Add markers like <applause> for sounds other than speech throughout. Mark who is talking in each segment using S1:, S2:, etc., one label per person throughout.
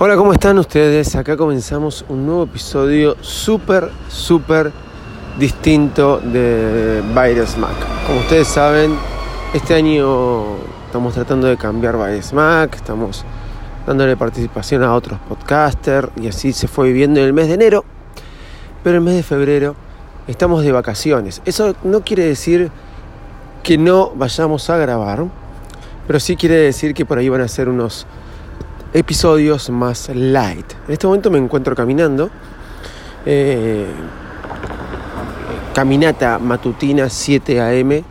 S1: Hola, ¿cómo están ustedes? Acá comenzamos un nuevo episodio súper, súper distinto de Mac. Como ustedes saben, este año estamos tratando de cambiar Mac, estamos dándole participación a otros podcasters y así se fue viviendo en el mes de enero. Pero el mes de febrero estamos de vacaciones. Eso no quiere decir que no vayamos a grabar, pero sí quiere decir que por ahí van a ser unos episodios más light. En este momento me encuentro caminando. Eh, caminata matutina 7 a.m.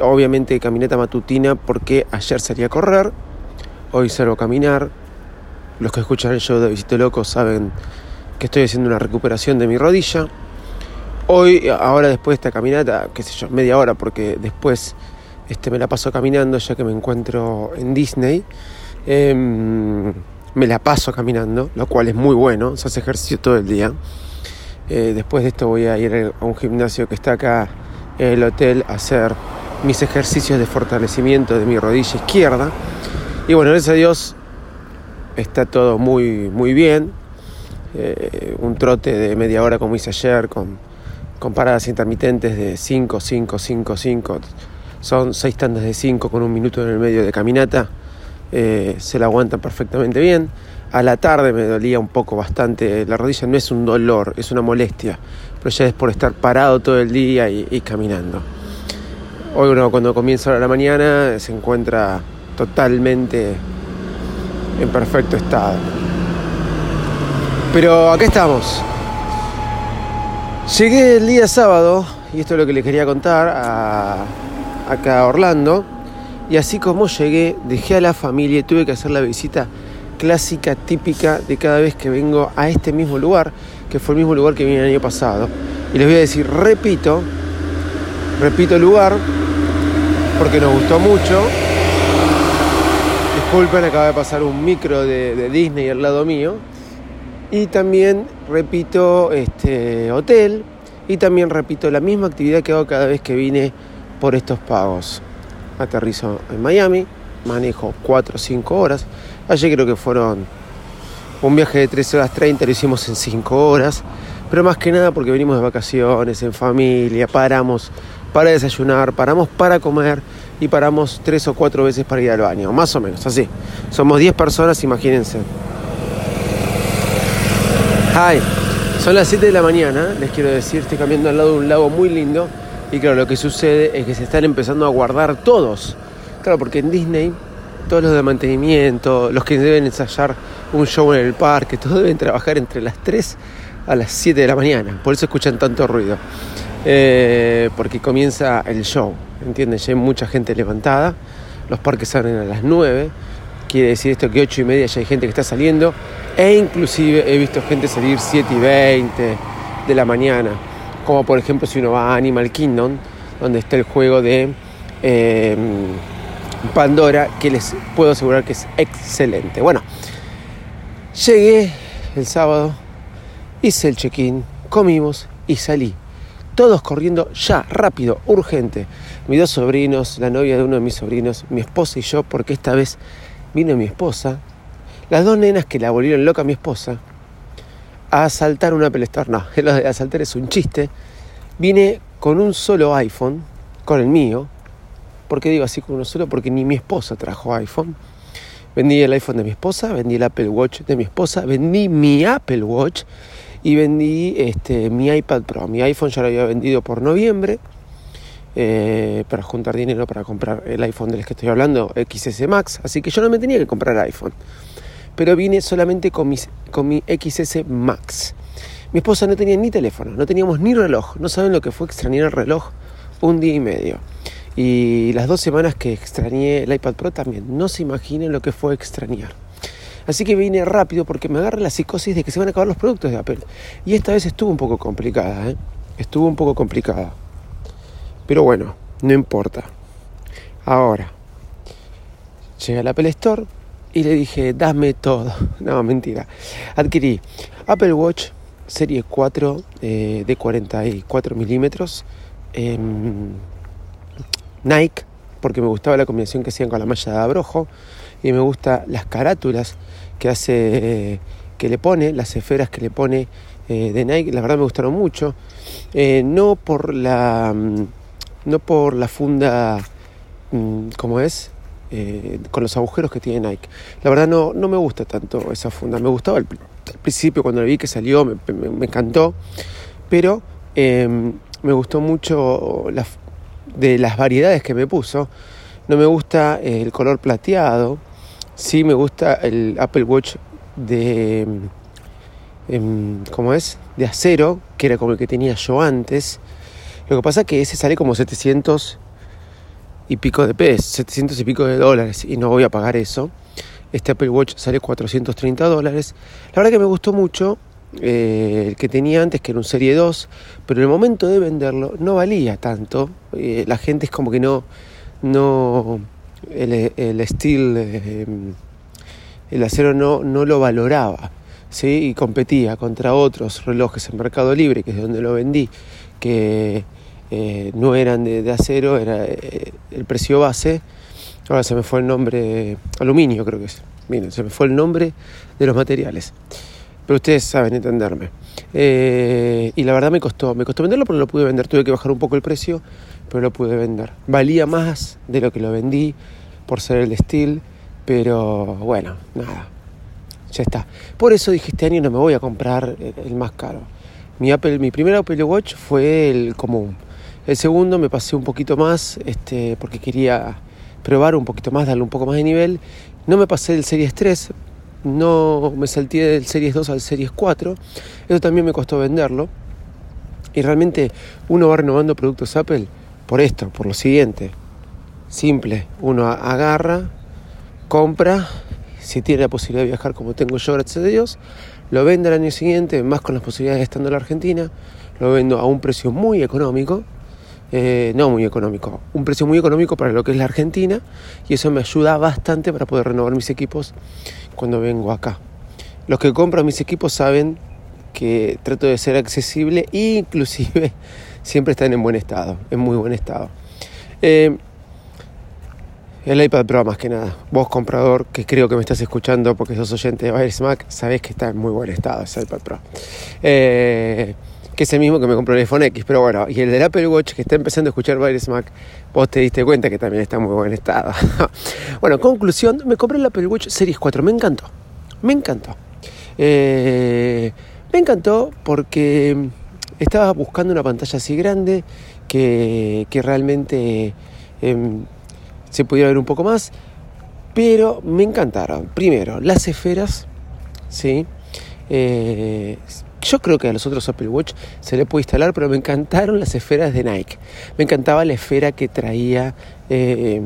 S1: Obviamente caminata matutina porque ayer salí a correr, hoy salgo a caminar. Los que escuchan el show de Visito Loco saben que estoy haciendo una recuperación de mi rodilla. Hoy, ahora después de esta caminata, qué sé yo, media hora, porque después este, me la paso caminando ya que me encuentro en Disney. Em, me la paso caminando, lo cual es muy bueno, se hace ejercicio todo el día. Eh, después de esto voy a ir a un gimnasio que está acá en el hotel a hacer mis ejercicios de fortalecimiento de mi rodilla izquierda. Y bueno, gracias a Dios está todo muy, muy bien. Eh, un trote de media hora como hice ayer con, con paradas intermitentes de 5, 5, 5, 5. Son seis tandas de 5 con un minuto en el medio de caminata. Eh, se la aguantan perfectamente bien. A la tarde me dolía un poco bastante la rodilla, no es un dolor, es una molestia, pero ya es por estar parado todo el día y, caminando. Hoy uno cuando comienza la mañana se encuentra totalmente en perfecto estado. Pero acá estamos. Llegué el día sábado, y esto es lo que les quería contar, a, acá a Orlando. Y así como llegué, dejé a la familia y tuve que hacer la visita clásica, típica de cada vez que vengo a este mismo lugar, que fue el mismo lugar que vine el año pasado. Y les voy a decir, repito, repito el lugar, porque nos gustó mucho. Disculpen, acaba de pasar un micro de, Disney al lado mío. Y también repito este hotel y también repito la misma actividad que hago cada vez que vine por estos pagos aterrizo en Miami, manejo 4 o 5 horas. Ayer creo que fueron un viaje de 3 horas 30, lo hicimos en 5 horas, pero más que nada porque venimos de vacaciones, en familia, paramos para desayunar, paramos para comer y paramos 3 o 4 veces para ir al baño, más o menos, así. Somos 10 personas, imagínense. Son las 7 de la mañana, les quiero decir, estoy caminando al lado de un lago muy lindo y claro, lo que sucede es que se están empezando a guardar todos. Claro, porque en Disney, todos los de mantenimiento, los que deben ensayar un show en el parque, todos deben trabajar entre las 3 a las 7 de la mañana. Por eso escuchan tanto ruido. Eh, porque comienza el show, ¿entiendes? Ya hay mucha gente levantada. Los parques abren a las 9. Quiere decir esto que 8 y media ya hay gente que está saliendo. E inclusive he visto gente salir 7 y 20 de la mañana como por ejemplo si uno va a Animal Kingdom, donde está el juego de em, Pandora, que les puedo asegurar que es excelente. Bueno, llegué el sábado, hice el check-in, comimos y salí. Todos corriendo ya, rápido, urgente. Mis dos sobrinos, la novia de uno de mis sobrinos, mi esposa y yo, porque esta vez vino mi esposa. Las dos nenas que la volvieron loca a mi esposa, a asaltar una Apple Store. No, <laughs> lo de asaltar es un chiste. Vine con un solo iPhone, con el mío. ¿Por qué digo así con uno solo? Porque ni mi esposa trajo iPhone. Vendí el iPhone de mi esposa, vendí el Apple Watch de mi esposa, vendí mi Apple Watch y vendí este, mi iPad Pro. Mi iPhone ya lo había vendido por noviembre eh, para juntar dinero para comprar el iPhone del que estoy hablando, XS Max. Así que yo no me tenía que comprar iPhone pero vine solamente con, con mi XS Max. Mi esposa no tenía ni teléfono, no teníamos ni reloj, no saben lo que fue extrañar el reloj un día y medio. Y las dos semanas que extrañé el iPad Pro también. No se imaginen lo que fue extrañar. Así que vine rápido porque me agarra la psicosis de que se van a acabar los productos de Apple. Y esta vez estuvo un poco complicada, ¿eh? Estuvo un poco complicada. Pero bueno, no importa. Ahora, llegué al Apple Store y le dije, dame todo. <laughs> No, mentira. Adquirí Apple Watch Serie 4 eh, de 44 milímetros. Nike, porque me gustaba la combinación que hacían con la malla de abrojo y me gusta las carátulas que hace, que le pone, las esferas que le pone eh, de Nike, la verdad me gustaron mucho. Eh, no por la, mm, no por la funda, mm, como es, eh, con los agujeros que tiene Nike. La verdad no, no me gusta tanto esa funda. Me gustaba al, principio cuando la vi que salió, me, me encantó, pero em, me gustó mucho de las variedades que me puso. No me gusta el color plateado. Sí me gusta el Apple Watch de... Em, ¿Cómo es? De acero, que era como el que tenía yo antes. Lo que pasa es que ese sale como 700 y pico de pesos, 700 y pico de dólares, y no voy a pagar eso. Este Apple Watch sale 430 dólares. La verdad que me gustó mucho eh, el que tenía antes, que era un Serie 2, pero en el momento de venderlo no valía tanto. Eh, la gente es como que no, no el, el steel, eh, el acero no, no lo valoraba. ¿sí? Y competía contra otros relojes en Mercado Libre, que es donde lo vendí, que no eran de, acero, era el precio base. Ahora se me fue el nombre, aluminio creo que es. Se me fue el nombre de los materiales pero ustedes saben entenderme. Eh, y la verdad me costó, me costó venderlo, pero lo pude vender. Tuve que bajar un poco el precio, pero lo pude vender. Valía más de lo que lo vendí por ser el steel, pero bueno, nada, ya está. Por eso dije este año no me voy a comprar el, más caro. Mi, Apple, mi primer Apple Watch fue el común. El segundo me pasé un poquito más este, porque quería probar un poquito más, darle un poco más de nivel. No me pasé el Series 3 no me salté del Series 2 al Series 4. Eso también me costó venderlo. Y realmente uno va renovando productos Apple por esto, por lo siguiente. Simple, uno agarra, compra, si tiene la posibilidad de viajar como tengo yo, gracias a Dios, lo vende al año siguiente, más con las posibilidades de estando en la Argentina, lo vendo a un precio muy económico, eh, no muy económico, un precio muy económico para lo que es la Argentina y eso me ayuda bastante para poder renovar mis equipos cuando vengo acá. Los que compran mis equipos saben que trato de ser accesible e inclusive <laughs> siempre están en buen estado, en muy buen estado. Eh, el iPad Pro más que nada. Vos comprador que creo que me estás escuchando porque sos oyente de Virus Mac, sabés que está en muy buen estado ese iPad Pro. Eh, que es mismo que me compró el iPhone X, pero bueno, y el del Apple Watch que está empezando a escuchar Virus Mac, vos te diste cuenta que también está en muy buen estado. <laughs> bueno, conclusión, me compré el Apple Watch Series 4, me encantó, me encantó. Eh, me encantó porque estaba buscando una pantalla así grande que, realmente em, se pudiera ver un poco más, pero me encantaron. Primero, las esferas, ¿sí? Eh, yo creo que a los otros Apple Watch se le puede instalar, pero me encantaron las esferas de Nike. Me encantaba la esfera que traía, eh,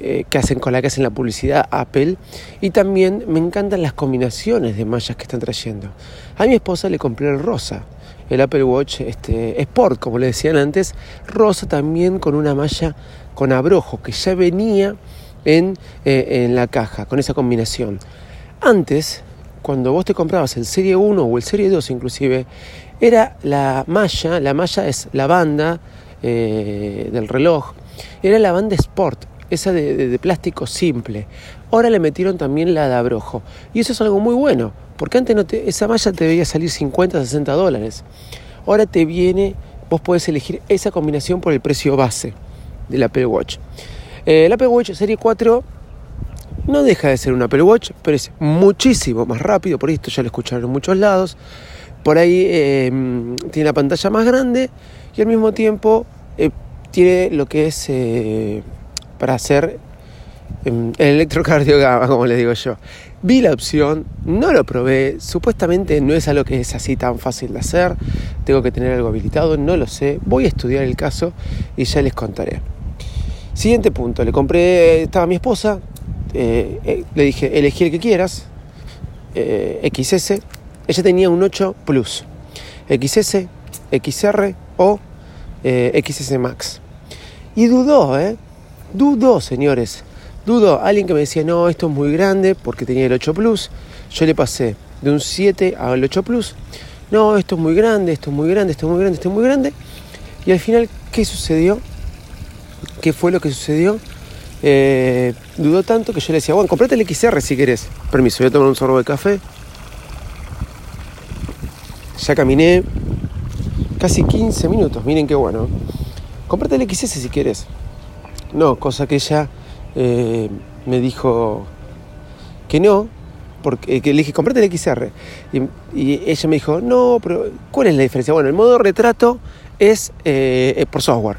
S1: eh, que hacen con la que hacen la publicidad Apple. Y también me encantan las combinaciones de mallas que están trayendo. A mi esposa le compré el rosa, el Apple Watch este, Sport, como le decían antes, rosa también con una malla con abrojo, que ya venía en, eh, en la caja, con esa combinación. Antes cuando vos te comprabas el Serie 1 o el Serie 2 inclusive, era la malla, la malla es la banda eh, del reloj, era la banda Sport, esa de, plástico simple. Ahora le metieron también la de abrojo. Y eso es algo muy bueno, porque antes esa malla te debía salir 50, 60 dólares. Ahora te viene, vos podés elegir esa combinación por el precio base del Apple Watch. Eh, el Apple Watch Serie 4 no deja de ser un Apple Watch, pero es muchísimo más rápido, por esto ya lo escucharon en muchos lados. Por ahí em, tiene la pantalla más grande y al mismo tiempo eh, tiene lo que es eh, para hacer em, el electrocardiograma, como le digo yo. Vi la opción, no lo probé, supuestamente no es algo que es así tan fácil de hacer, tengo que tener algo habilitado, no lo sé, voy a estudiar el caso y ya les contaré. Siguiente punto, le compré, estaba mi esposa, eh, eh, le dije, elegí el que quieras, eh, XS, ella tenía un 8 Plus, XS, XR o XS Max. Y dudó, ¿eh? Dudó, señores. Dudó. Alguien que me decía, no, esto es muy grande porque tenía el 8 Plus. Yo le pasé de un 7 al 8 Plus. No, esto es muy grande, esto es muy grande, esto es muy grande, esto es muy grande. Y al final, ¿qué sucedió? ¿Qué fue lo que sucedió? Eh, dudó tanto que yo le decía, bueno, comprate el XR si querés. Permiso, voy a tomar un sorbo de café. Ya caminé casi 15 minutos, miren qué bueno. Comprate el XS si quieres. No, cosa que ella eh, me dijo que no, porque que le dije, comprate el XR. Y, ella me dijo, no, pero ¿cuál es la diferencia? Bueno, el modo retrato es eh, por software.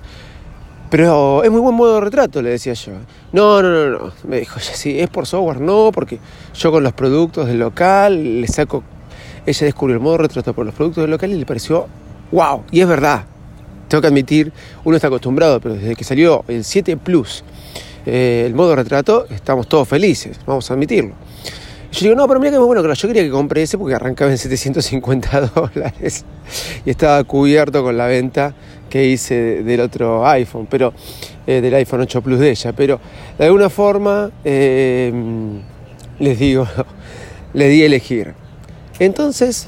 S1: Pero es muy buen modo de retrato, le decía yo. No, no, no, no. Me dijo, sí, es por software, no, porque yo con los productos del local le saco. Ella descubrió el modo de retrato por los productos del local y le pareció wow. Y es verdad. Tengo que admitir, uno está acostumbrado, pero desde que salió el 7 Plus, eh, el modo de retrato, estamos todos felices, vamos a admitirlo. Yo digo, no, pero mira que bueno, claro, yo quería que compre ese porque arrancaba en 750 <laughs> dólares y estaba cubierto con la venta que hice del otro iPhone, pero eh, del iPhone 8 Plus de ella. Pero de alguna forma eh, les digo, <laughs> le di a elegir. Entonces,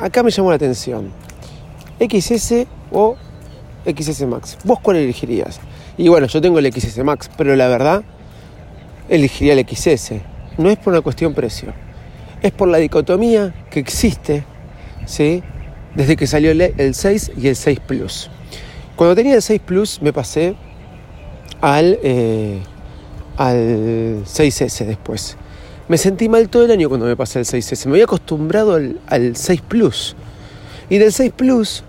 S1: acá me llamó la atención. XS o XS Max. ¿Vos cuál elegirías? Y bueno, yo tengo el XS Max, pero la verdad, elegiría el XS. No es por una cuestión precio, es por la dicotomía que existe, ¿sí? Desde que salió el 6 y el 6 Plus. Cuando tenía el 6 Plus me pasé al, eh, al 6S después. Me sentí mal todo el año cuando me pasé al 6S. Me había acostumbrado al, al 6 Plus. Y del 6 Plus,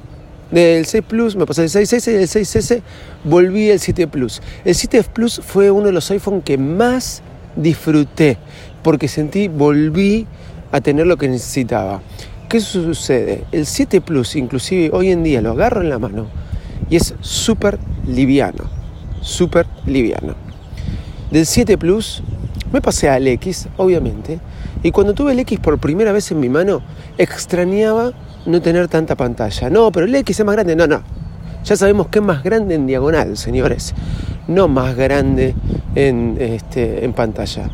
S1: del 6 Plus me pasé al 6S y del 6S volví al 7 Plus. El 7 Plus fue uno de los iPhones que más disfruté porque sentí, volví a tener lo que necesitaba. ¿Qué sucede? El 7 Plus, inclusive hoy en día, lo agarro en la mano y es súper liviano, súper liviano. Del 7 Plus me pasé al X, obviamente, y cuando tuve el X por primera vez en mi mano, extrañaba no tener tanta pantalla. No, pero el X es más grande. No, no. Ya sabemos que es más grande en diagonal, señores. No más grande en, este, en pantalla.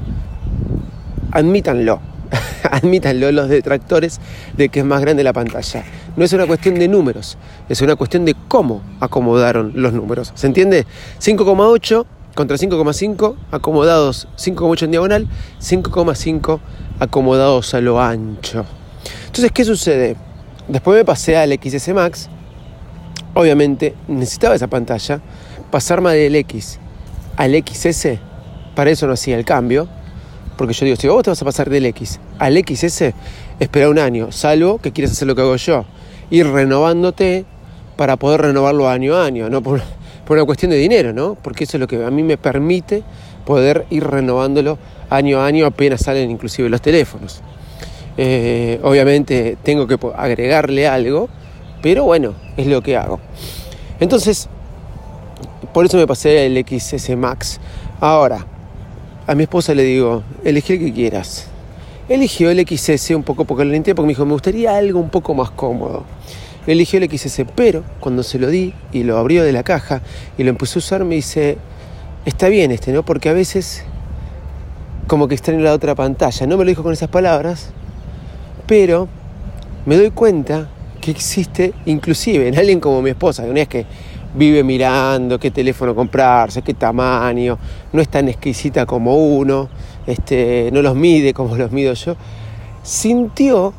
S1: Admítanlo. <laughs> admítanlo los detractores de que es más grande la pantalla. No es una cuestión de números, es una cuestión de cómo acomodaron los números. ¿Se entiende? 5,8 contra 5,5 acomodados 5,8 en diagonal, 5,5 acomodados a lo ancho. Entonces, ¿qué sucede? Después me pasé al XS Max. Obviamente necesitaba esa pantalla. Pasarme del X al XS, para eso no hacía el cambio porque yo digo, si vos te vas a pasar del X al XS, espera un año, salvo que quieras hacer lo que hago yo, ir renovándote para poder renovarlo año a año, no por, una cuestión de dinero, ¿no? Porque eso es lo que a mí me permite poder ir renovándolo año a año apenas salen inclusive los teléfonos. Eh, obviamente tengo que agregarle algo, pero bueno, es lo que hago. Entonces, por eso me pasé el XS Max. Ahora, a mi esposa le digo, elegí el que quieras. Eligió el XS un poco porque lo porque me dijo, me gustaría algo un poco más cómodo. Eligió el XS, pero cuando se lo di y lo abrió de la caja y lo empezó a usar, me dice, está bien este, ¿no? Porque a veces como que extraño la otra pantalla. No me lo dijo con esas palabras, pero me doy cuenta que existe inclusive en alguien como mi esposa, que no es que vive mirando qué teléfono comprarse, qué tamaño, no es tan exquisita como uno, este, no los mide como los mido yo, sintió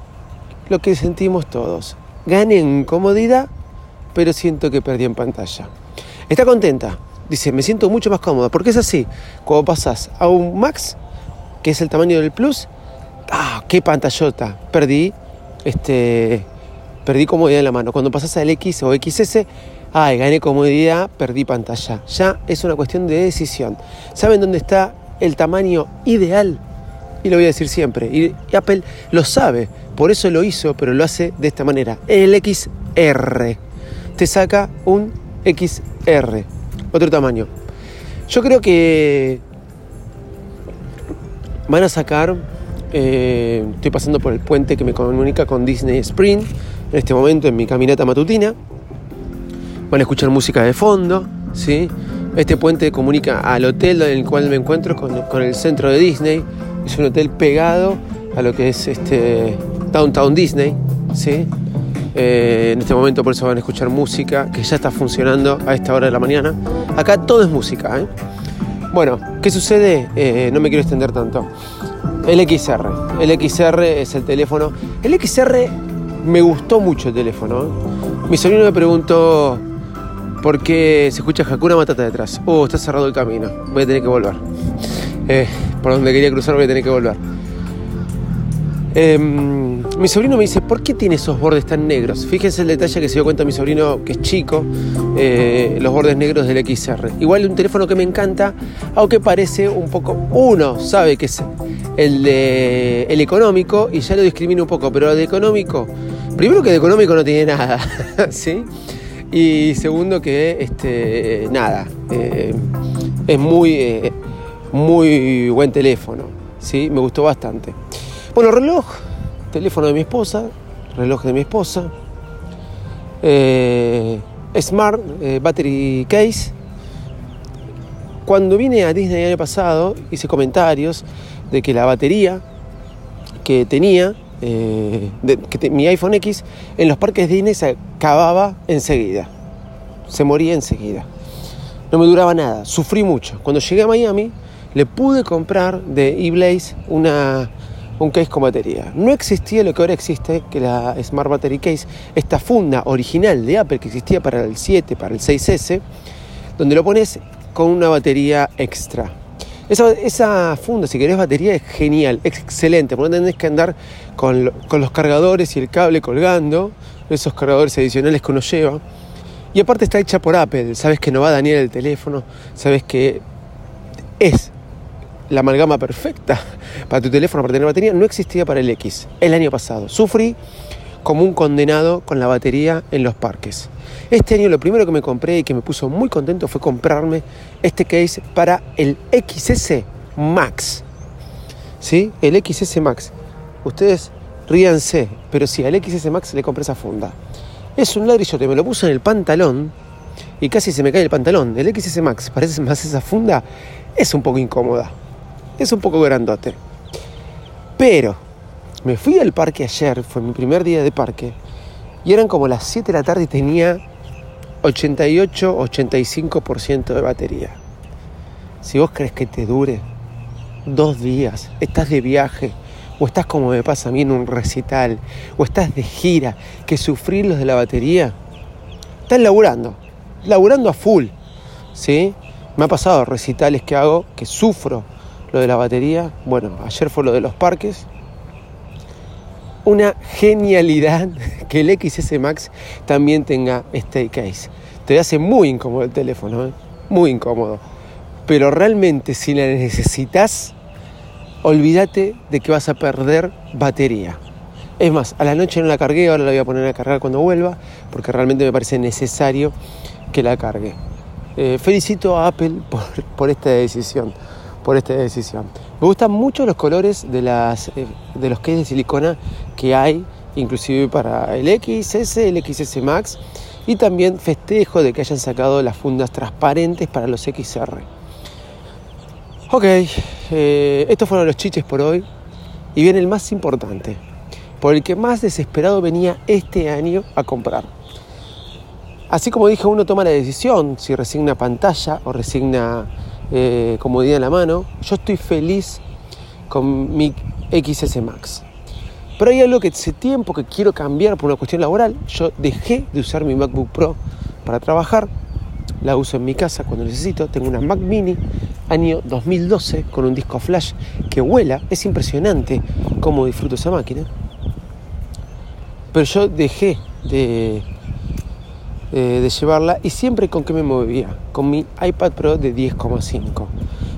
S1: lo que sentimos todos. Gané en comodidad, pero siento que perdí en pantalla. Está contenta, dice, me siento mucho más cómoda, porque es así, cuando pasas a un Max, que es el tamaño del Plus, ¡ah, qué pantallota! Perdí, este, perdí comodidad en la mano. Cuando pasas al X o XS, ay, gané comodidad, perdí pantalla. Ya es una cuestión de decisión. ¿Saben dónde está el tamaño ideal? Y lo voy a decir siempre. Y Apple lo sabe, por eso lo hizo, pero lo hace de esta manera. El XR. Te saca un XR, otro tamaño. Yo creo que van a sacar, eh, estoy pasando por el puente que me comunica con Disney Spring en este momento en mi caminata matutina. Van a escuchar música de fondo, ¿sí? Este puente comunica al hotel en el cual me encuentro con, el centro de Disney. Es un hotel pegado a lo que es este Downtown Disney, ¿sí? Eh, en este momento por eso van a escuchar música que ya está funcionando a esta hora de la mañana. Acá todo es música, ¿eh? Bueno, ¿qué sucede? Eh, no me quiero extender tanto. El XR. El XR es el teléfono. El XR me gustó mucho el teléfono. ¿eh? Mi sobrino me preguntó por qué se escucha Hakuna Matata detrás. Oh, está cerrado el camino. Voy a tener que volver. Eh, por donde quería cruzar voy a tener que volver. Em, mi sobrino me dice, ¿por qué tiene esos bordes tan negros? Fíjense el detalle que se dio cuenta mi sobrino, que es chico, eh, los bordes negros del XR. Igual un teléfono que me encanta, aunque parece un poco... Uno sabe que es el, de, el económico y ya lo discrimina un poco, pero el de económico, primero que de económico no tiene nada, <laughs> ¿sí? Y segundo que, este, nada, eh, es muy, eh, muy buen teléfono, ¿sí? Me gustó bastante. Bueno, reloj, teléfono de mi esposa, reloj de mi esposa, eh, Smart Battery Case. Cuando vine a Disney el año pasado, hice comentarios de que la batería que tenía, eh, mi iPhone X, en los parques Disney se acababa enseguida. Se moría enseguida. No me duraba nada, sufrí mucho. Cuando llegué a Miami, le pude comprar de eBlaze una un case con batería. No existía lo que ahora existe, que la Smart Battery Case, esta funda original de Apple que existía para el 7, para el 6S, donde lo pones con una batería extra. Esa, funda, si querés batería, es genial, es excelente, porque no tenés que andar con, con los cargadores y el cable colgando, esos cargadores adicionales que uno lleva. Y aparte está hecha por Apple, sabes que no va a dañar el teléfono, sabes que es la amalgama perfecta <laughs> para tu teléfono para tener batería no existía para el X el año pasado. Sufrí como un condenado con la batería en los parques. Este año lo primero que me compré y que me puso muy contento fue comprarme este case para el XS Max. ¿Sí? El XS Max. Ustedes ríanse, pero sí, al XS Max le compré esa funda. Es un ladrillote, me lo puse en el pantalón y casi se me cae el pantalón. El XS Max, parece más esa funda, es un poco incómoda es un poco grandote. Pero me fui al parque ayer, fue mi primer día de parque, y eran como las 7 de la tarde y tenía 88-85% de batería. Si vos crees que te dure dos días, estás de viaje, o estás como me pasa a mí en un recital, o estás de gira, que sufrir los de la batería, estás laburando, laburando a full, ¿sí? Me ha pasado recitales que hago que sufro lo de la batería. Bueno, ayer fue lo de los parques. Una genialidad <laughs> que el XS Max también tenga este case. Te hace muy incómodo el teléfono, ¿eh? muy incómodo. Pero realmente si la necesitas, olvídate de que vas a perder batería. Es más, a la noche no la cargué, ahora la voy a poner a cargar cuando vuelva, porque realmente me parece necesario que la cargue. Eh, felicito a Apple <laughs> por, por esta decisión por esta decisión. Me gustan mucho los colores de, las, eh, de los cases de silicona que hay, inclusive para el XS, el XS Max, y también festejo de que hayan sacado las fundas transparentes para los XR. Ok, eh, estos fueron los chiches por hoy. Y viene el más importante, por el que más desesperado venía este año a comprar. Así como dije, uno toma la decisión si resigna pantalla o resigna eh, comodidad en la mano. Yo estoy feliz con mi XS Max. Pero hay algo que hace tiempo que quiero cambiar por una cuestión laboral. Yo dejé de usar mi MacBook Pro para trabajar. La uso en mi casa cuando necesito. Tengo una Mac Mini año 2012 con un disco flash que vuela. Es impresionante cómo disfruto esa máquina. Pero yo dejé de eh, de llevarla y siempre con qué me movía, con mi iPad Pro de 10,5.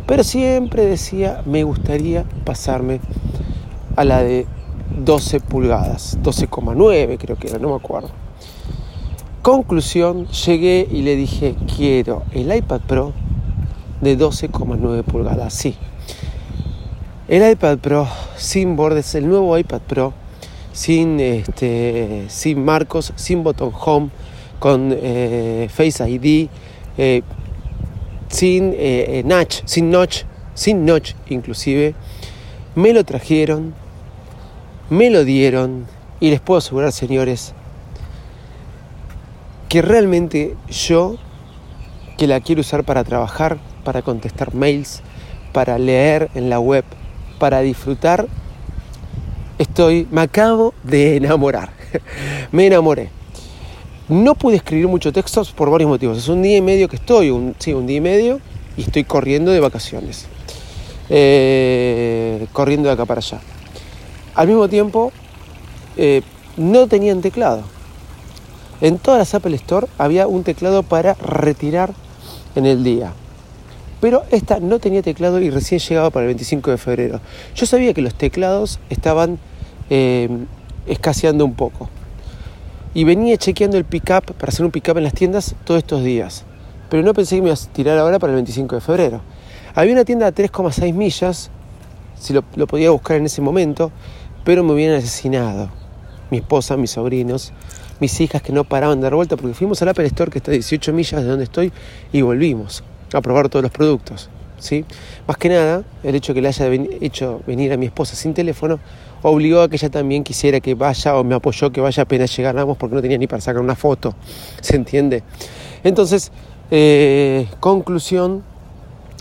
S1: Pero siempre decía, me gustaría pasarme a la de 12 pulgadas, 12,9 creo que era, no me acuerdo. Conclusión, llegué y le dije, quiero el iPad Pro de 12,9 pulgadas. Sí. El iPad Pro sin bordes, el nuevo iPad Pro sin, este, sin marcos, sin botón home, con eh, Face ID, eh, sin eh, notch, sin notch, sin notch inclusive. Me lo trajeron, me lo dieron y les puedo asegurar, señores, que realmente yo, que la quiero usar para trabajar, para contestar mails, para leer en la web, para disfrutar, estoy, me acabo de enamorar. <laughs> me enamoré. No pude escribir muchos textos por varios motivos. Es un día y medio que estoy, un, sí, un día y medio, y estoy corriendo de vacaciones. Eh, corriendo de acá para allá. Al mismo tiempo, eh, no tenían teclado. En todas las Apple Store había un teclado para retirar en el día. Pero esta no tenía teclado y recién llegaba para el 25 de febrero. Yo sabía que los teclados estaban eh, escaseando un poco. Y venía chequeando el pickup para hacer un pickup en las tiendas todos estos días. Pero no pensé que me iba a tirar ahora para el 25 de febrero. Había una tienda de 3,6 millas, si lo, podía buscar en ese momento, pero me hubieran asesinado mi esposa, mis sobrinos, mis hijas que no paraban de dar vuelta porque fuimos al Apple Store que está a 18 millas de donde estoy y volvimos a probar todos los productos. ¿sí? Más que nada, el hecho que le haya hecho venir a mi esposa sin teléfono obligó a que ella también quisiera que vaya o me apoyó que vaya apenas llegáramos porque no tenía ni para sacar una foto, <laughs> ¿se entiende? Entonces, eh, conclusión,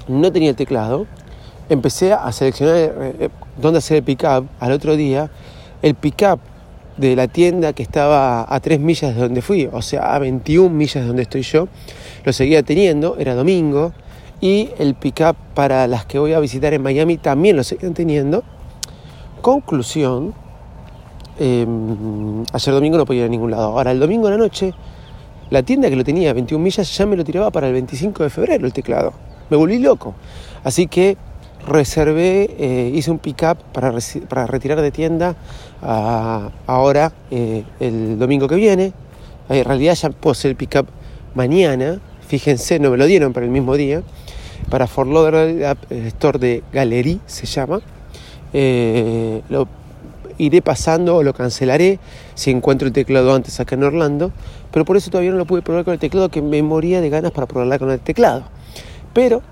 S1: no tenía el teclado, empecé a seleccionar eh, eh, dónde hacer el pickup al otro día, el pickup de la tienda que estaba a 3 millas de donde fui, o sea, a 21 millas de donde estoy yo, lo seguía teniendo, era domingo, y el pick-up para las que voy a visitar en Miami también lo seguían teniendo. Conclusión, em, ayer domingo no podía ir a ningún lado. Ahora, el domingo en la noche, la tienda que lo tenía a 21 millas ya me lo tiraba para el 25 de febrero el teclado. Me volví loco. Así que reservé, eh, hice un pick-up para, para, retirar de tienda ahora eh, el domingo que viene. En realidad ya puedo hacer el pick-up mañana, fíjense, no me lo dieron para el mismo día. Para Fort Lauderdale Store de Galerie se llama. Eh, lo iré pasando o lo cancelaré si encuentro el teclado antes acá en Orlando. Pero por eso todavía no lo pude probar con el teclado, que me moría de ganas para probarla con el teclado. Pero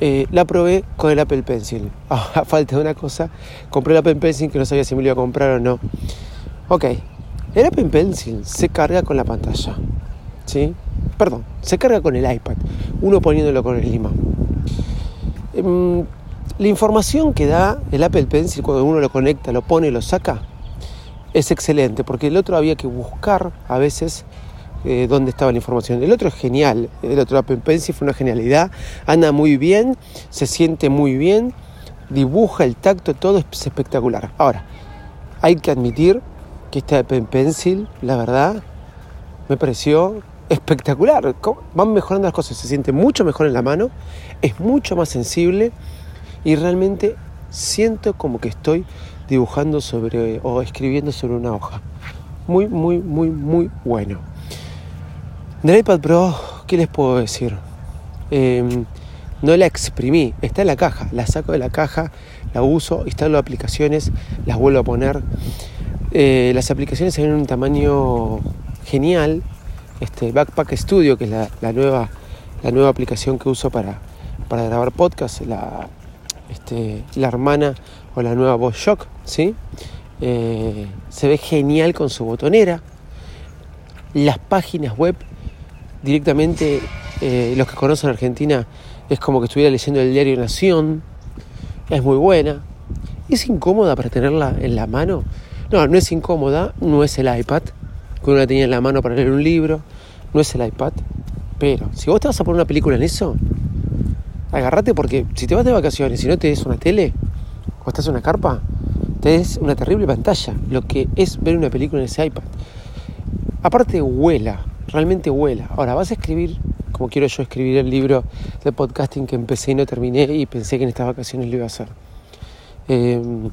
S1: eh, la probé con el Apple Pencil. <laughs> Ah, a falta de una cosa, compré el Apple Pencil que no sabía si me lo iba a comprar o no. Ok, el Apple Pencil se carga con la pantalla. ¿Sí? Perdón, se carga con el iPad, uno poniéndolo con el imán. Em, la información que da el Apple Pencil cuando uno lo conecta, lo pone, lo saca, es excelente, porque el otro había que buscar a veces eh, dónde estaba la información. El otro es genial, el otro Apple Pencil fue una genialidad, anda muy bien, se siente muy bien, dibuja el tacto, todo es espectacular. Ahora, hay que admitir que este Apple Pencil, la verdad, me pareció espectacular. Van mejorando las cosas, se siente mucho mejor en la mano, es mucho más sensible y realmente siento como que estoy dibujando sobre o escribiendo sobre una hoja. Muy, muy, muy, muy bueno. Del iPad Pro, ¿qué les puedo decir? Em, no la exprimí, está en la caja, la saco de la caja, la uso, instalo aplicaciones, las vuelvo a poner. Eh, las aplicaciones tienen un tamaño genial. Este Backpack Studio, que es la, nueva, la nueva aplicación que uso para, para grabar podcast, la, este, la hermana o la nueva Voice Shock, ¿sí? Eh, se ve genial con su botonera. Las páginas web directamente eh, los que conocen Argentina es como que estuviera leyendo el diario Nación. Es muy buena. ¿Es incómoda para tenerla en la mano? No, no es incómoda, no es el iPad, que uno la tenía en la mano para leer un libro, no es el iPad. Pero si vos te vas a poner una película en eso, agárrate porque si te vas de vacaciones y no te des una tele o estás en una carpa, te des una terrible pantalla, lo que es ver una película en ese iPad. Aparte vuela, realmente vuela. Ahora, vas a escribir, como quiero yo escribir el libro de podcasting que empecé y no terminé y pensé que en estas vacaciones lo iba a hacer. Em,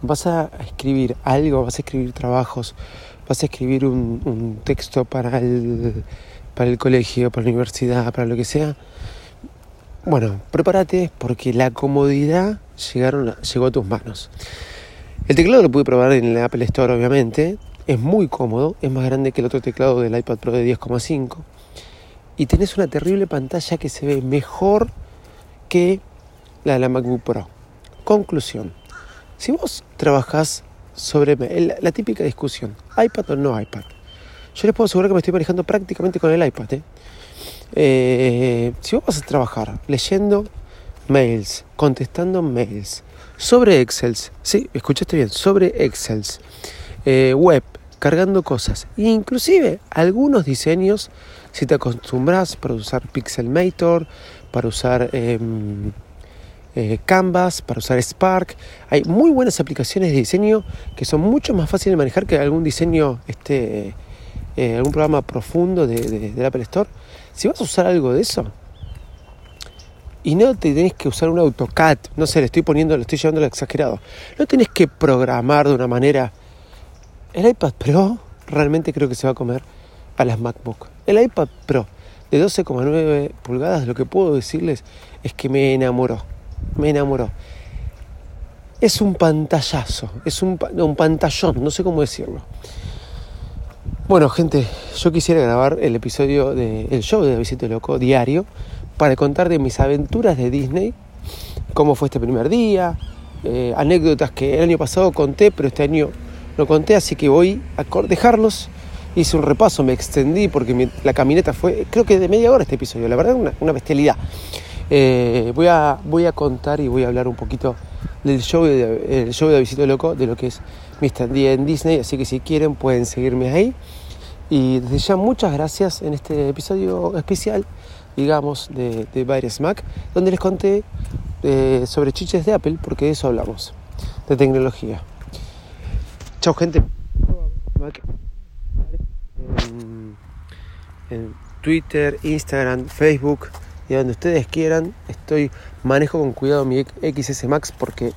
S1: vas a escribir algo, vas a escribir trabajos, vas a escribir un, texto para el, para el colegio, para la universidad, para lo que sea. Bueno, prepárate porque la comodidad llegaron llegó a tus manos. El teclado lo pude probar en el Apple Store, obviamente. Es muy cómodo, es más grande que el otro teclado del iPad Pro de 10,5. Y tenés una terrible pantalla que se ve mejor que la de la MacBook Pro. Conclusión. Si vos trabajás sobre la, típica discusión, iPad o no iPad, yo les puedo asegurar que me estoy manejando prácticamente con el iPad. ¿eh? Eh, si vos vas a trabajar leyendo mails, contestando mails, sobre Excel, sí, escuchaste bien, sobre Excel, eh, web, cargando cosas, inclusive algunos diseños, si te acostumbras para usar Pixelmator, para usar em, eh, Canvas, para usar Spark, hay muy buenas aplicaciones de diseño que son mucho más fáciles de manejar que algún diseño, este, algún programa profundo de, de, del Apple Store si vas a usar algo de eso y no te tenés que usar un AutoCAD, no sé, le estoy poniendo, le estoy llevando lo exagerado, no tenés que programar de una manera. El iPad Pro realmente creo que se va a comer a las MacBook. El iPad Pro de 12,9 pulgadas, lo que puedo decirles es que me enamoró, me enamoró. Es un pantallazo, es un, un pantallón, no sé cómo decirlo. Bueno, gente, yo quisiera grabar el episodio del show de Visito Loco diario para contar de mis aventuras de Disney, cómo fue este primer día, eh, anécdotas que el año pasado conté, pero este año no conté, así que voy a dejarlos. Hice un repaso, me extendí porque la caminata fue, creo que de media hora este episodio, la verdad, una, una bestialidad. Eh, voy, a, voy a contar y voy a hablar un poquito del show de, el show de Visito Loco, de lo que es mi estadía en Disney, así que si quieren pueden seguirme ahí. Y desde ya muchas gracias en este episodio especial, digamos, de, de Virus Mac, donde les conté eh, sobre chiches de Apple, porque de eso hablamos, de tecnología. Chao gente. En, Twitter, Instagram, Facebook y donde ustedes quieran. Estoy manejo con cuidado mi XS Max porque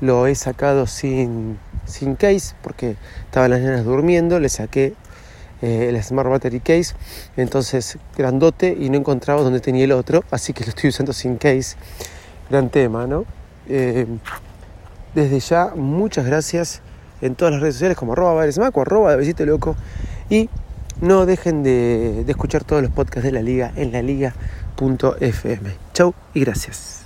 S1: lo he sacado sin, sin case porque estaban las nenas durmiendo, le saqué eh, el Smart Battery Case, entonces grandote y no encontraba donde tenía el otro, así que lo estoy usando sin case. Gran tema, ¿no? Eh, desde ya, muchas gracias en todas las redes sociales como arroba o arroba de Loco y no dejen de, de escuchar todos los podcasts de la liga en la liga.fm. Chau y gracias.